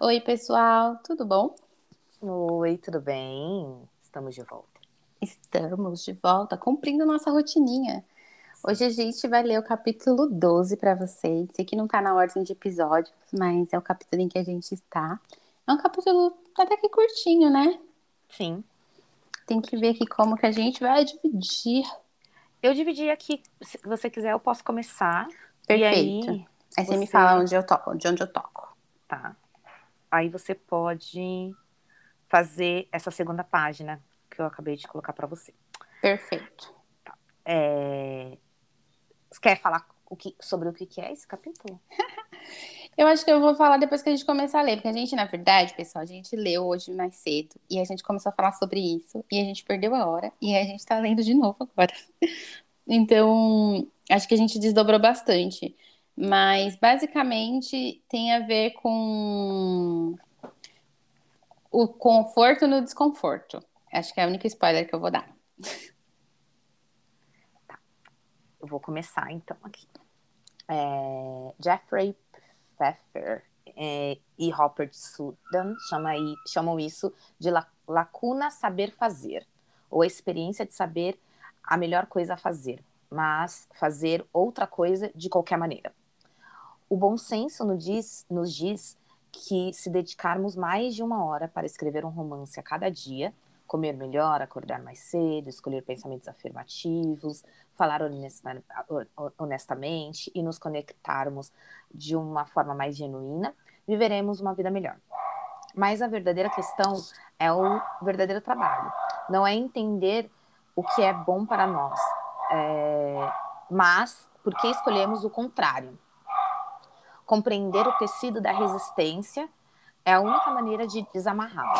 Oi, pessoal, tudo bom? Oi, tudo bem? Estamos de volta. Estamos de volta, cumprindo nossa rotininha. Hoje a gente vai ler o capítulo 12 para vocês. Esse aqui não tá na ordem de episódios, mas é o capítulo em que a gente está. É um capítulo até que curtinho, né? Sim. Tem que ver aqui como que a gente vai dividir. Eu dividi aqui, se você quiser, eu posso começar. Perfeito. E aí, Aí você me você- fala onde eu toco, de onde eu toco. tá. Aí você pode fazer essa segunda página que eu acabei de colocar para você. Perfeito. É... Você quer falar o que- sobre o que é esse capítulo? Eu acho que eu vou falar depois que a gente começar a ler, porque a gente, na verdade, pessoal, a gente leu hoje mais cedo e a gente começou a falar sobre isso e a gente perdeu a hora e a gente tá lendo de novo agora. Então, acho que a gente desdobrou bastante. Mas, basicamente, tem a ver com o conforto no desconforto. Acho que é o único spoiler que eu vou dar. Eu vou começar então aqui. É, Jeffrey Pfeffer é, e Robert Sudan chama aí- chamam isso de la- lacuna saber fazer, ou a experiência de saber a melhor coisa a fazer, mas fazer outra coisa de qualquer maneira. O bom senso nos diz, nos diz que se dedicarmos mais de uma hora para escrever um romance a cada dia, comer melhor, acordar mais cedo, escolher pensamentos afirmativos, falar honesta- honestamente e nos conectarmos de uma forma mais genuína, viveremos uma vida melhor. Mas a verdadeira questão é o verdadeiro trabalho. Não é entender o que é bom para nós, é, mas por que escolhemos o contrário. Compreender o tecido da resistência é a única maneira de desamarrá-lo.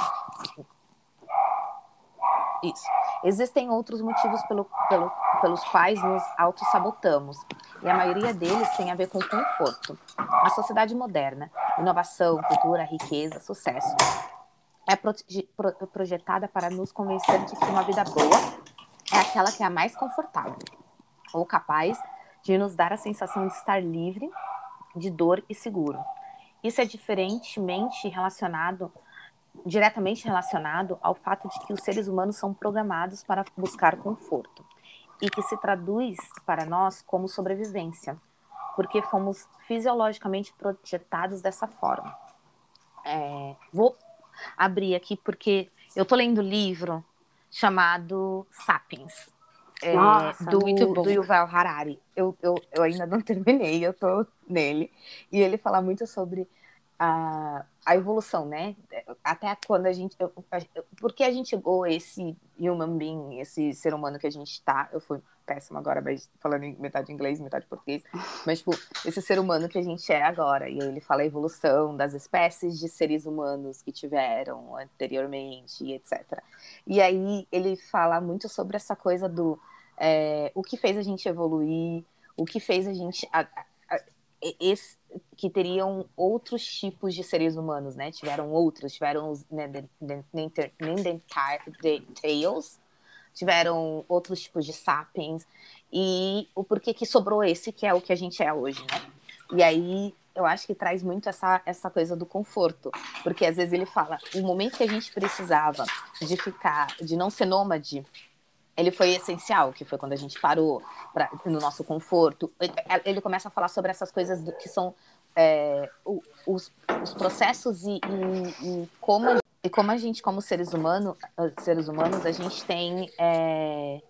Isso. Existem outros motivos pelo, pelo, pelos quais nos autossabotamos, e a maioria deles tem a ver com conforto. A sociedade moderna, inovação, cultura, riqueza, sucesso, é proje- pro- projetada para nos convencer de que uma vida boa é aquela que é a mais confortável, ou capaz de nos dar a sensação de estar livre de dor e seguro. Isso é diferentemente relacionado diretamente relacionado ao fato de que os seres humanos são programados para buscar conforto e que se traduz para nós como sobrevivência, porque fomos fisiologicamente projetados dessa forma. É, vou abrir aqui porque eu estou lendo um livro chamado Sapiens. É, Nossa, do, muito bom. do Yuval Harari. Eu, eu, eu ainda não terminei, eu tô nele. E ele fala muito sobre a, a evolução, né? Até quando a gente. eu- a- por que a gente chegou esse human being, esse ser humano que a gente tá? Eu fui péssima agora, mas falando metade inglês, metade português. Mas, tipo, esse ser humano que a gente é agora. E aí ele fala a evolução das espécies de seres humanos que tiveram anteriormente, e etc. E aí ele fala muito sobre essa coisa do. é, o que fez a gente evoluir, o que fez a gente. a- esse- que teriam outros tipos de seres humanos, né? Tiveram outros, tiveram os Neden- Neanderthals, tiveram outros tipos de sapiens, e o porquê que sobrou esse, que é o que a gente é hoje, né? E aí eu acho que traz muito essa, essa coisa do conforto, porque às vezes ele fala, o momento que a gente precisava de ficar, de não ser nômade, ele foi essencial, que foi quando a gente parou pra, no nosso conforto. Ele- começa a falar sobre essas coisas do- que são é, os, os processos e, e- e como, e como a gente, como seres, humano, ah, seres humanos, a gente tem. é,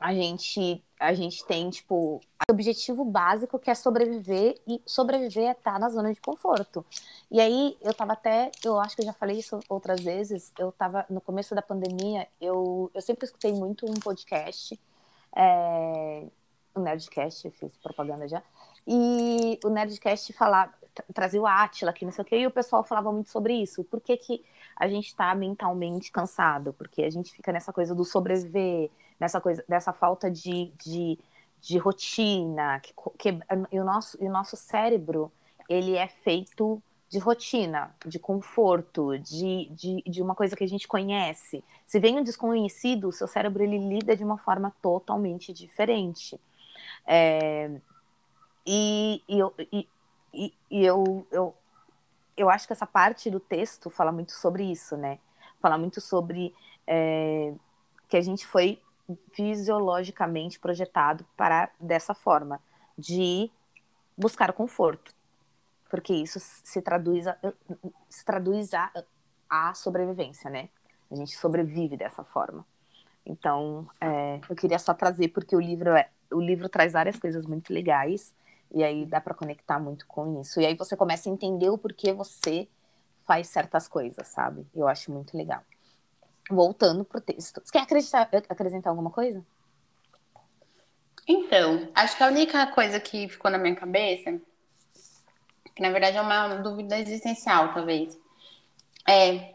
a gente, a gente tem, tipo, o objetivo básico que é sobreviver, e sobreviver é estar na zona de conforto. E aí, eu tava até, eu acho que eu já falei isso outras vezes, eu tava, no começo da pandemia, eu, eu sempre escutei muito um podcast, é, o Nerdcast, fiz propaganda já, e o Nerdcast falava, tra- trazia o Átila aqui, não sei o quê, e o pessoal falava muito sobre isso. Por que, que a gente está mentalmente cansado? Porque a gente fica nessa coisa do sobreviver, nessa coisa, dessa falta de, de, de rotina, que, que, e, o nosso, e o nosso cérebro, ele é feito de rotina, de conforto, de, de, de uma coisa que a gente conhece. Se vem um desconhecido, o seu cérebro ele lida de uma forma totalmente diferente. É, e, e, eu, e, e, e eu, eu, eu acho que essa parte do texto fala muito sobre isso, né? Fala muito sobre é, que a gente foi fisiologicamente projetado para dessa forma, de buscar conforto, porque isso se traduz a, se traduz a, a sobrevivência, né? A gente sobrevive dessa forma. Então, é, eu queria só trazer porque o livro é, o livro traz várias coisas muito legais e aí dá para conectar muito com isso. E aí você começa a entender o porquê você faz certas coisas, sabe? Eu acho muito legal. Voltando pro texto. Você quer acreditar, acrescentar alguma coisa? Então, acho que a única coisa que ficou na minha cabeça, que na verdade é uma dúvida existencial, talvez, é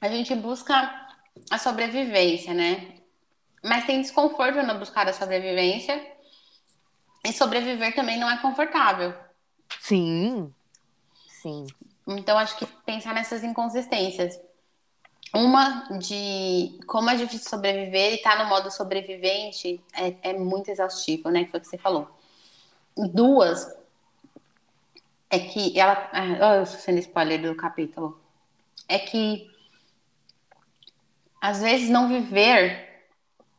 a gente busca a sobrevivência, né? Mas tem desconforto na buscar a sobrevivência e sobreviver também não é confortável. Sim, sim. Então acho que pensar nessas inconsistências. Uma de como é difícil sobreviver e estar tá no modo sobrevivente é, é, muito exaustivo, né? Que foi o que você falou. Duas é que ela. Oh, eu sendo spoiler do capítulo. É que às vezes não viver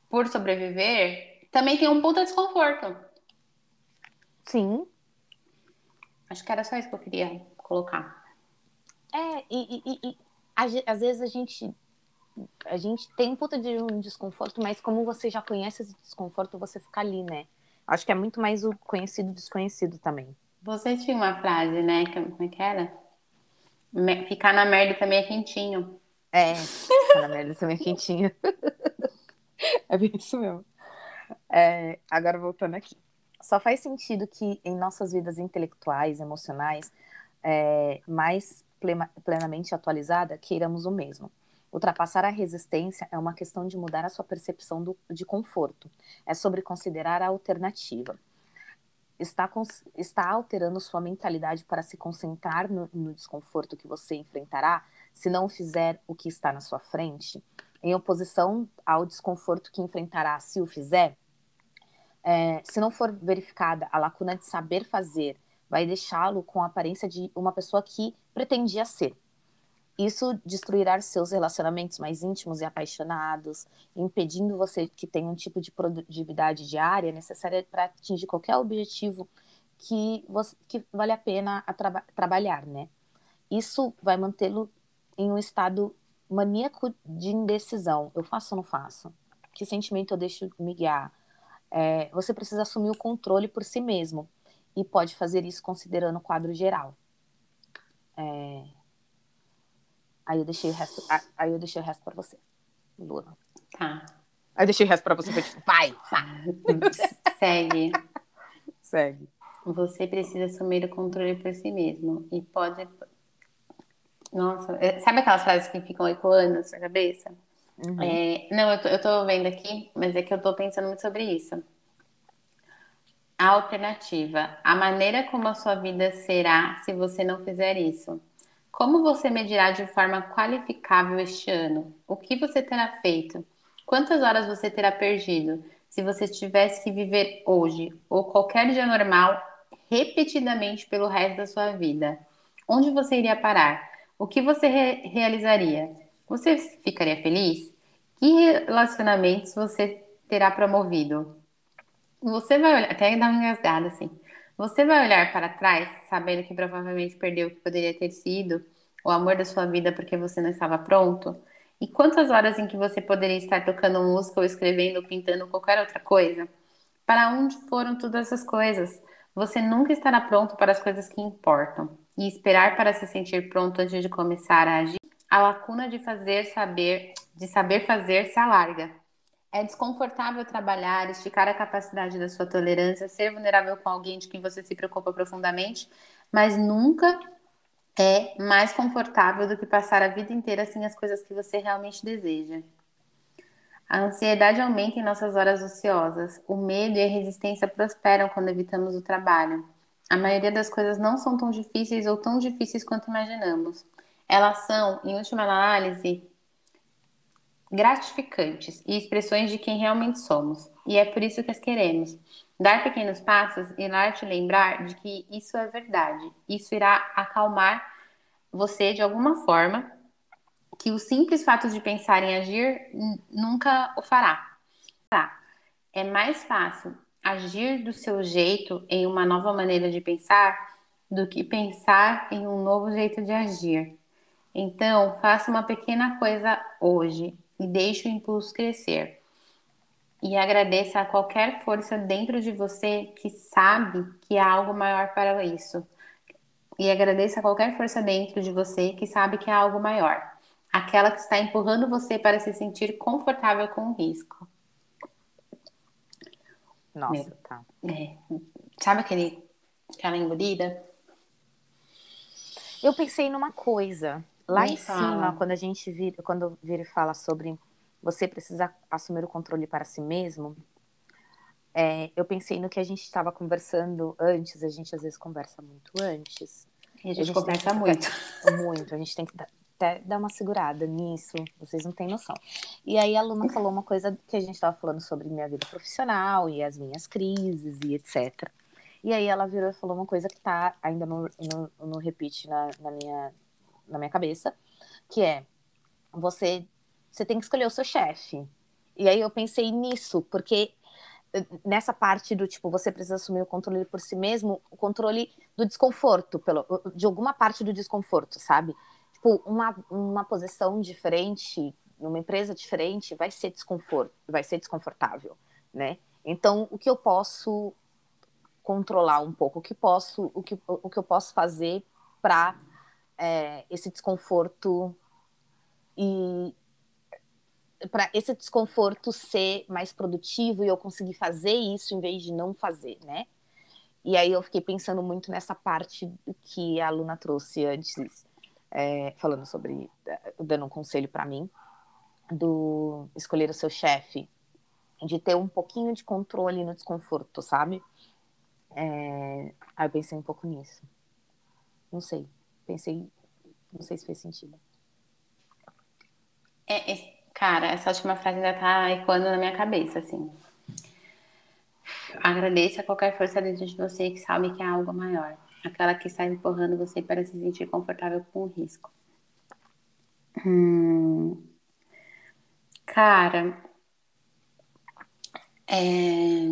por sobreviver também tem um puta desconforto. Sim. Acho que era só isso que eu queria colocar. É, e, e, e às vezes a gente a gente tem um puta de um desconforto, mas como você já conhece esse desconforto, você fica ali, né? Acho que é muito mais o conhecido desconhecido também. Você tinha uma frase, né? Como é que era? Ficar na merda também é quentinho. É, ficar na merda também é quentinho. é bem isso mesmo. É, agora voltando aqui. Só faz sentido que em nossas vidas intelectuais, emocionais, é, mais plenamente atualizada, queiramos o mesmo. Ultrapassar a resistência é uma questão de mudar a sua percepção do, de conforto. É sobre considerar a alternativa. Está, está alterando sua mentalidade para se concentrar no, no desconforto que você enfrentará se não fizer o que está na sua frente, em oposição ao desconforto que enfrentará se o fizer? é, se não for verificada a lacuna de saber fazer, vai deixá-lo com a aparência de uma pessoa que pretendia ser. Isso destruirá seus relacionamentos mais íntimos e apaixonados, impedindo você que tenha um tipo de produtividade diária necessária para atingir qualquer objetivo que, você, que vale a pena a traba trabalhar, né? Isso vai mantê-lo em um estado maníaco de indecisão. Eu faço ou não faço? Que sentimento eu deixo me guiar? é, você precisa assumir o controle por si mesmo e pode fazer isso considerando o quadro geral. É... Aí eu deixei o resto, aí eu deixei o resto para você, Luna. Tá. Aí eu deixei o resto para você, tipo, vai, Segue. Segue. Você precisa assumir o controle por si mesmo e pode. Nossa, é, sabe aquelas frases que ficam ecoando na sua cabeça? Uhum. É, não, eu tô, eu tô vendo aqui, mas é que eu tô pensando muito sobre isso. A alternativa, a maneira como a sua vida será se você não fizer isso. Como você medirá de forma qualificável este ano? O que você terá feito? Quantas horas você terá perdido? Se você tivesse que viver hoje ou qualquer dia normal repetidamente pelo resto da sua vida, onde você iria parar? O que você re realizaria? Você ficaria feliz? Que relacionamentos você terá promovido? Você vai olhar, até dar uma engasgada assim. Você vai olhar para trás, sabendo que provavelmente perdeu o que poderia ter sido o amor da sua vida porque você não estava pronto? E quantas horas em que você poderia estar tocando música ou escrevendo ou pintando qualquer outra coisa? Para onde foram todas essas coisas? Você nunca estará pronto para as coisas que importam. E esperar para se sentir pronto antes de começar a agir a lacuna de fazer saber, de saber fazer se alarga. É desconfortável trabalhar, esticar a capacidade da sua tolerância, ser vulnerável com alguém de quem você se preocupa profundamente, mas nunca é mais confortável do que passar a vida inteira sem as coisas que você realmente deseja. A ansiedade aumenta em nossas horas ociosas. O medo e a resistência prosperam quando evitamos o trabalho. A maioria das coisas não são tão difíceis ou tão difíceis quanto imaginamos elas são, em última análise, gratificantes e expressões de quem realmente somos. E é por isso que as queremos. Dar pequenos passos irá te lembrar de que isso é verdade. Isso irá acalmar você de alguma forma que o simples fato de pensar em agir nunca o fará. Tá. É mais fácil agir do seu jeito em uma nova maneira de pensar do que pensar em um novo jeito de agir. Então, faça uma pequena coisa hoje e deixe o impulso crescer. E agradeça a qualquer força dentro de você que sabe que há algo maior para isso. E agradeça a qualquer força dentro de você que sabe que há algo maior. Aquela que está empurrando você para se sentir confortável com o risco. Nossa, tá. É, sabe aquele, aquela engolida? Eu pensei numa coisa. Lá Me em fala. cima, quando a gente vira, quando vira e fala sobre você precisar assumir o controle para si mesmo, é, eu pensei no que a gente estava conversando antes, a gente às vezes conversa muito antes. E a gente, a gente conversa muito. Muito, a gente tem que até dar uma segurada nisso, vocês não têm noção. E aí a Luna falou uma coisa que a gente estava falando sobre minha vida profissional e as minhas crises e etc. E aí ela virou e falou uma coisa que está ainda no, no, no repeat na, na, minha, na minha cabeça, que é você, você tem que escolher o seu chefe. E aí eu pensei nisso, porque eh, nessa parte do tipo, você precisa assumir o controle por si mesmo, o controle do desconforto, pelo, de alguma parte do desconforto, sabe? tipo, uma, uma posição diferente, numa empresa diferente, vai ser desconforto, vai ser desconfortável, né? Então, o que eu posso controlar um pouco, o que posso, o que, o que eu posso fazer para é, esse desconforto e para esse desconforto ser mais produtivo e eu conseguir fazer isso em vez de não fazer, né? E aí eu fiquei pensando muito nessa parte que a Luna trouxe antes, é, falando sobre, dando um conselho para mim, do escolher o seu chefe, de ter um pouquinho de controle no desconforto, sabe? É, aí eu pensei um pouco nisso. Não sei. Pensei, não sei se fez sentido. É, é, cara, essa última frase ainda tá ecoando na minha cabeça, assim. Agradeça qualquer força dentro de você que sabe que é algo maior aquela que está empurrando você para se sentir confortável com o risco. Hum, cara, é,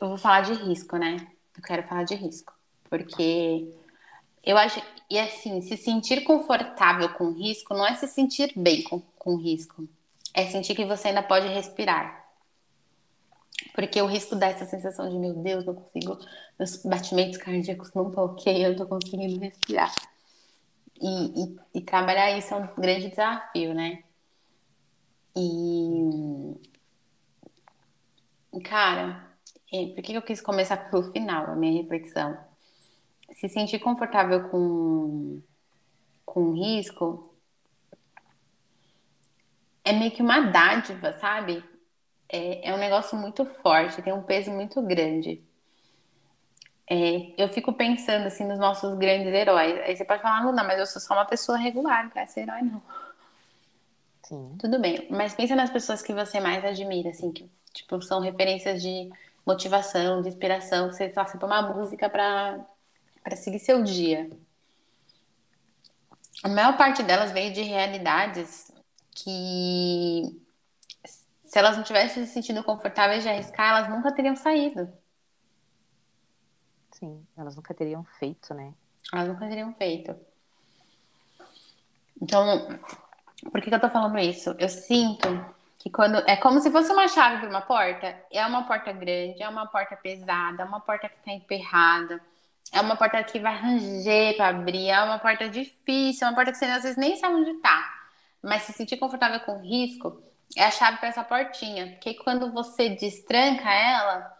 eu vou falar de risco, né? Eu quero falar de risco, porque eu acho e assim, se sentir confortável com risco não é se sentir bem com, com risco, é sentir que você ainda pode respirar. Porque o risco dá essa sensação de, meu Deus, não consigo, meus batimentos cardíacos não estão ok, eu não tô conseguindo respirar. E, e, e, trabalhar isso é um grande desafio, né? E. Cara, é, por que eu quis começar pelo final, a minha reflexão? Se sentir confortável com, com risco é meio que uma dádiva, sabe? é, é um negócio muito forte, tem um peso muito grande. É, eu fico pensando assim nos nossos grandes heróis. Aí você pode falar, Luna, mas eu sou só uma pessoa regular, não quero ser herói, não. Sim. Tudo bem, mas pensa nas pessoas que você mais admira, assim, que tipo, são referências de motivação, de inspiração, que você faça uma música para seguir seu dia. A maior parte delas veio de realidades que se elas não tivessem se sentindo confortáveis de arriscar, elas nunca teriam saído. Sim, elas nunca teriam feito, né? Elas nunca teriam feito. Então, por que, que eu tô falando isso? Eu sinto que quando. É como se fosse uma chave para uma porta. É uma porta grande, é uma porta pesada, é uma porta que tá emperrada. É uma porta que vai ranger para abrir, é uma porta difícil, é uma porta que você às vezes nem sabe onde tá. Mas se sentir confortável com o risco, é a chave para essa portinha. Porque quando você destranca ela,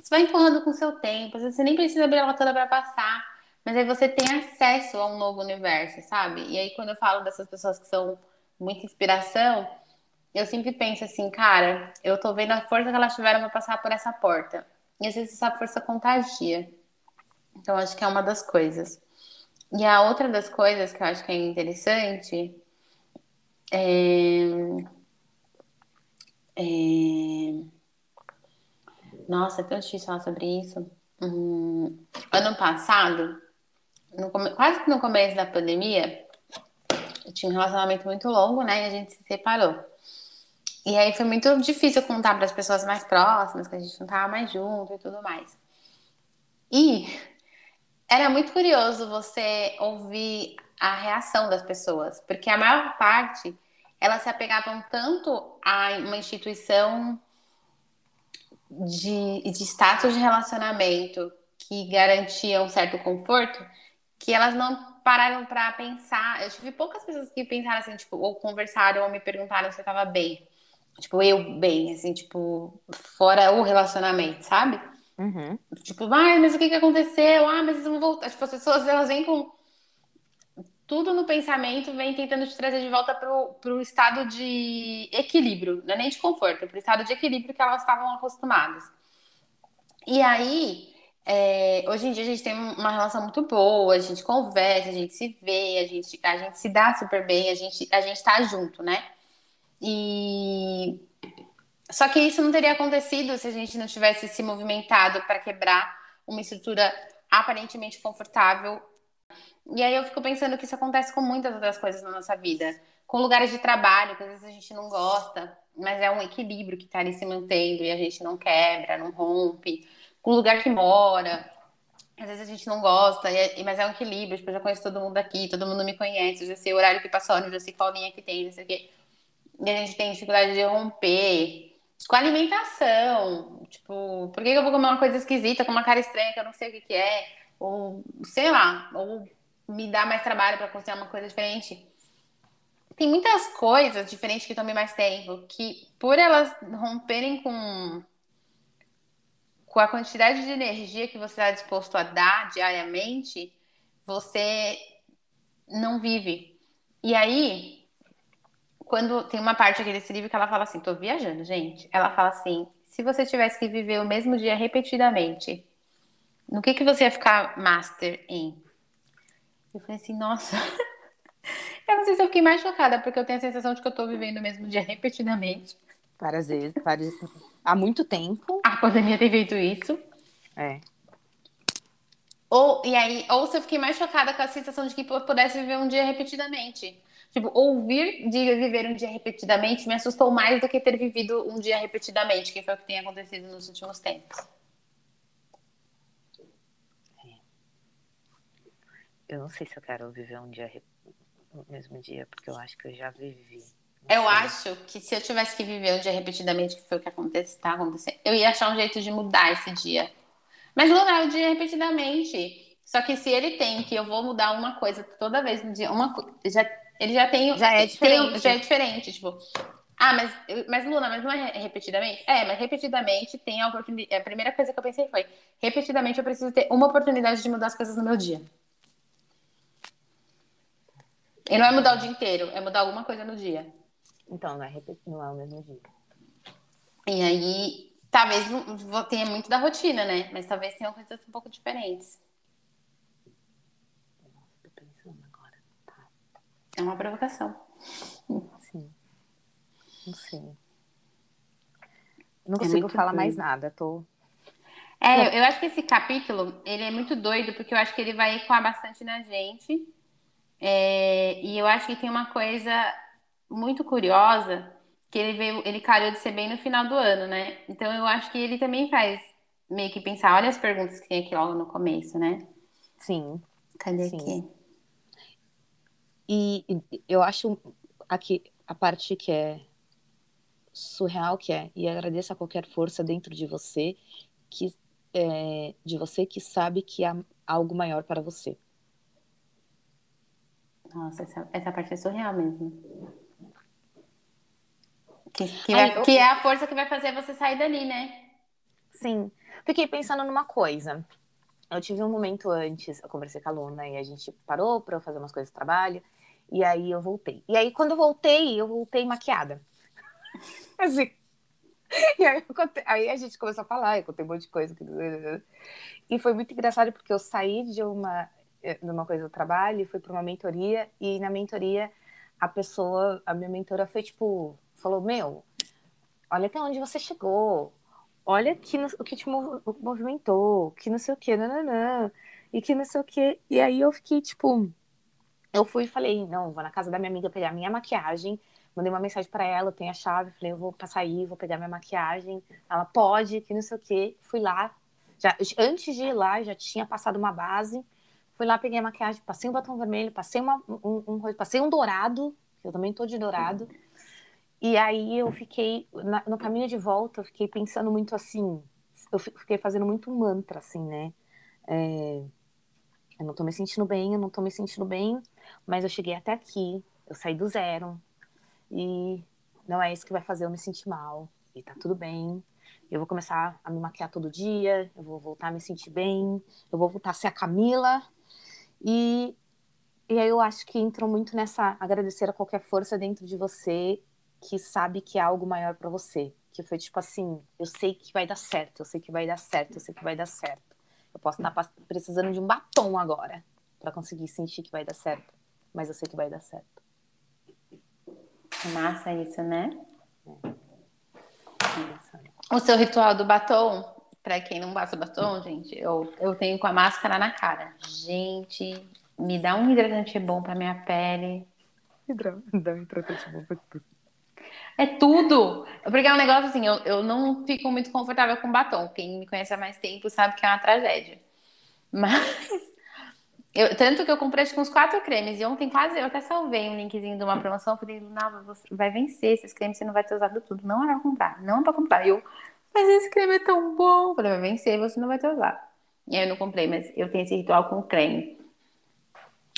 você vai empurrando com o seu tempo. Você nem precisa abrir ela toda para passar. Mas aí você tem acesso a um novo universo, sabe? E aí, quando eu falo dessas pessoas que são muita inspiração, eu sempre penso assim, cara, eu tô vendo a força que elas tiveram para passar por essa porta. E às vezes essa força contagia. Então, acho que é uma das coisas. E a outra das coisas que eu acho que é interessante é é... Nossa, é tão difícil falar sobre isso. Hum... Ano passado, no, quase que no começo da pandemia, eu tinha um relacionamento muito longo, né? E a gente se separou. E aí foi muito difícil contar para as pessoas mais próximas que a gente não tava mais junto e tudo mais. E era muito curioso você ouvir a reação das pessoas, porque a maior parte elas se apegavam tanto a uma instituição de, de status de relacionamento que garantia um certo conforto, que elas não pararam para pensar. Eu tive poucas pessoas que pensaram assim, tipo, ou conversaram ou me perguntaram se eu estava bem. Tipo, eu bem, assim, tipo, fora o relacionamento, sabe? Uhum. Tipo, ah, mas o que, que aconteceu? Ah, mas eles vão voltar. Tipo, as pessoas, elas vêm com tudo no pensamento, vem tentando te trazer de volta pro, pro estado de equilíbrio, não é nem de conforto, é pro estado de equilíbrio que elas estavam acostumadas. E aí, é, hoje em dia a gente tem uma relação muito boa, a gente conversa, a gente se vê, a gente, a gente se dá super bem, a gente, a gente tá junto, né? E só que isso não teria acontecido se a gente não tivesse se movimentado para quebrar uma estrutura aparentemente confortável. E aí eu fico pensando que isso acontece com muitas outras coisas na nossa vida. Com lugares de trabalho, que às vezes a gente não gosta, mas é um equilíbrio que está ali se mantendo e a gente não quebra, não rompe com o lugar que mora. Às vezes a gente não gosta, é, mas é um equilíbrio. Tipo, eu já conheço todo mundo aqui, todo mundo me conhece, eu já sei o horário que passou, eu já sei qual linha que tem, não sei o quê. E a gente tem dificuldade de romper. Com alimentação, tipo, por que eu vou comer uma coisa esquisita, com uma cara estranha que eu não sei o que, que é? Ou, sei lá, ou me dá mais trabalho para cozinhar uma coisa diferente. Tem muitas coisas diferentes que tomem mais tempo, que por elas romperem com com a quantidade de energia que você está disposto a dar diariamente, você não vive. E aí, quando tem uma parte aqui desse livro que ela fala assim, tô viajando, gente. Ela fala assim, se você tivesse que viver o mesmo dia repetidamente, no que que você ia ficar master em? Eu falei assim, nossa. eu não sei se eu fiquei mais chocada, porque eu tenho a sensação de que eu tô vivendo o mesmo dia repetidamente. Várias vezes, várias... há muito tempo. A pandemia tem feito isso. É. Ou, e aí, ou se eu fiquei mais chocada com a sensação de que eu pudesse viver um dia repetidamente. Tipo, ouvir de viver um dia repetidamente me assustou mais do que ter vivido um dia repetidamente, que foi o que tem acontecido nos últimos tempos. É. Eu não sei se eu quero viver um dia no mesmo dia, porque eu acho que eu já vivi. Eu acho que se eu tivesse que viver um dia repetidamente, que foi o que acontece, tá acontecendo, eu ia achar um jeito de mudar esse dia. Mas mudar o dia repetidamente. Só que se ele tem que eu vou mudar uma coisa toda vez no dia, uma já, ele já tem. Já é diferente. Tem, já é diferente. Tipo, ah, mas, mas Luna, mas não é repetidamente? É, mas repetidamente tem a oportunidade. A primeira coisa que eu pensei foi: repetidamente eu preciso ter uma oportunidade de mudar as coisas no meu dia. E não é mudar o dia inteiro, é mudar alguma coisa no dia. Então, não é, não é o mesmo dia. E aí, talvez tenha muito da rotina, né? Mas talvez tenham coisas um pouco diferentes. Nossa, tô pensando agora. É uma provocação. Sim. Não sei. Não é consigo falar doido. mais nada, tô. É, eu acho que esse capítulo, ele é muito doido, porque eu acho que ele vai ecoar bastante na gente. É, e eu acho que tem uma coisa muito curiosa que ele veio, ele calhou de ser bem no final do ano, né? Então eu acho que ele também faz meio que pensar, olha as perguntas que tem aqui logo no começo, né? Sim. Cadê Sim. aqui? E eu acho aqui a parte que é surreal que é e agradeço a qualquer força dentro de você que é, de você que sabe que há algo maior para você. Nossa, essa, essa parte é surreal mesmo. Que, que, vai, eu... que, é a força que vai fazer você sair dali, né? Sim. Fiquei pensando numa coisa. Eu tive um momento antes, eu conversei com a Luna e a gente parou para fazer umas coisas de trabalho. E aí eu voltei. E aí, quando eu voltei, eu voltei maquiada. assim. E aí, contei, aí, a gente começou a falar, eu contei um monte de coisa. E foi muito engraçado porque eu saí de uma, de uma coisa do trabalho, fui para uma mentoria, e na mentoria a pessoa, a minha mentora foi tipo, falou: Meu, olha até onde você chegou, olha que, o que te movimentou, que não sei o que, nananã. e que não sei o quê. E aí eu fiquei, tipo, eu fui e falei, não, vou na casa da minha amiga pegar minha maquiagem. Mandei uma mensagem para ela, tenho a chave, falei, eu vou passar aí, vou pegar minha maquiagem. Ela pode, que não sei o quê. Fui lá. Já, antes de ir lá, já tinha passado uma base. Fui lá, peguei a maquiagem, passei um batom vermelho, passei uma, um, um, passei um dourado, que eu também tô de dourado. E aí eu fiquei, na, no caminho de volta, eu fiquei pensando muito assim, eu fiquei fazendo muito mantra, assim, né? É, eu não tô me sentindo bem, eu não tô me sentindo bem, mas eu cheguei até aqui, eu saí do zero, e não é isso que vai fazer eu me sentir mal, e tá tudo bem. Eu vou começar a me maquiar todo dia, eu vou voltar a me sentir bem, eu vou voltar a ser a Camila, e, e aí eu acho que entrou muito nessa agradecer a qualquer força dentro de você que sabe que é algo maior para você. Que foi tipo assim, eu sei que vai dar certo, eu sei que vai dar certo, eu sei que vai dar certo. Eu posso estar precisando de um batom agora para conseguir sentir que vai dar certo, mas eu sei que vai dar certo. Massa isso, né? É. O seu ritual do batom, para quem não passa batom, gente, eu, eu tenho com a máscara na cara. Gente, me dá um hidratante bom para minha pele. Me dá um hidratante bom pra tudo. É tudo. Porque é um negócio assim, eu, eu não fico muito confortável com batom. Quem me conhece há mais tempo sabe que é uma tragédia. Mas. Eu, tanto que eu comprei acho uns quatro cremes. E ontem quase eu até salvei um linkzinho de uma promoção. Falei, Luna, vai vencer esses cremes, você não vai ter usado tudo. Não é pra comprar, não é pra comprar. E eu, mas esse creme é tão bom. Falei, vai vencer, você não vai ter usado. E aí eu não comprei, mas eu tenho esse ritual com creme.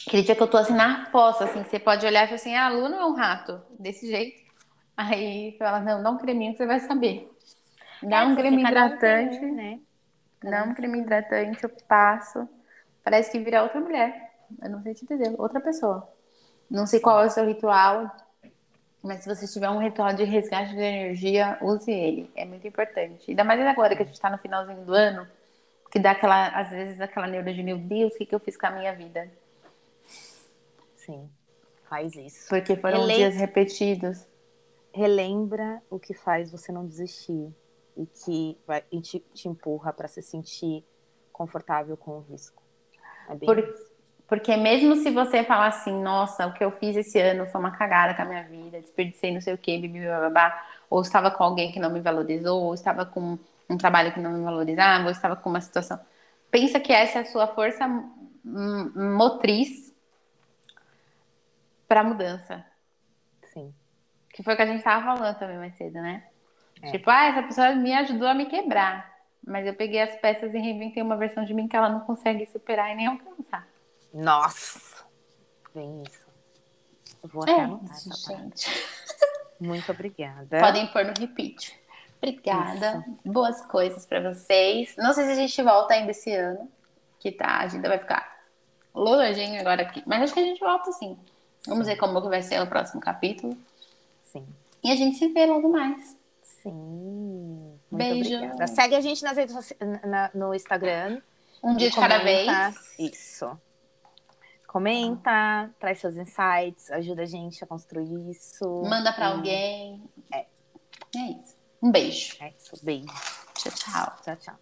Aquele dia que eu tô assim na fossa, assim, que você pode olhar e falar assim, ah, a Luna é um rato. Desse jeito. Aí fala, não, dá um creminho que você vai saber. Dá é, um creme hidratante, um né? Dá um creme hidratante, eu passo. Parece que vira outra mulher. Eu não sei te dizer, outra pessoa. Não sei qual é o seu ritual, mas se você tiver um ritual de resgate de energia, use ele. É muito importante. Ainda mais agora que a gente está no finalzinho do ano, que dá aquela, às vezes, aquela neura de meu Deus, o que, que eu fiz com a minha vida? Sim, faz isso. Porque foram Ele... dias repetidos relembra o que faz você não desistir e que vai, e te, te empurra para se sentir confortável com o risco. É Por, porque mesmo se você falar assim, nossa, o que eu fiz esse ano foi uma cagada com a minha vida, desperdicei não sei o que, babá, ou estava com alguém que não me valorizou, ou estava com um trabalho que não me valorizava, ou estava com uma situação. Pensa que essa é a sua força motriz para a mudança. Que foi o que a gente tava falando também mais cedo, né? É. Tipo, ah, essa pessoa me ajudou a me quebrar. Mas eu peguei as peças e reinventei uma versão de mim que ela não consegue superar e nem alcançar. Nossa! Vem isso. Eu vou até é, anotar essa gente. Parte. Muito obrigada. Podem pôr no repeat. Obrigada. Isso. Boas coisas para vocês. Não sei se a gente volta ainda esse ano, que tá, a agenda vai ficar louradinho agora aqui. Mas acho que a gente volta sim. Vamos sim. ver como vai ser o próximo capítulo. Sim. E a gente se vê logo mais. Sim. Muito Beijo. Obrigada. Segue a gente nas redes na, no Instagram. Um dia de cada vez. Isso. Comenta, traz seus insights, ajuda a gente a construir isso. Manda para alguém. É. É isso. Um beijo. É isso. Beijo. Tchau, tchau. Tchau, tchau.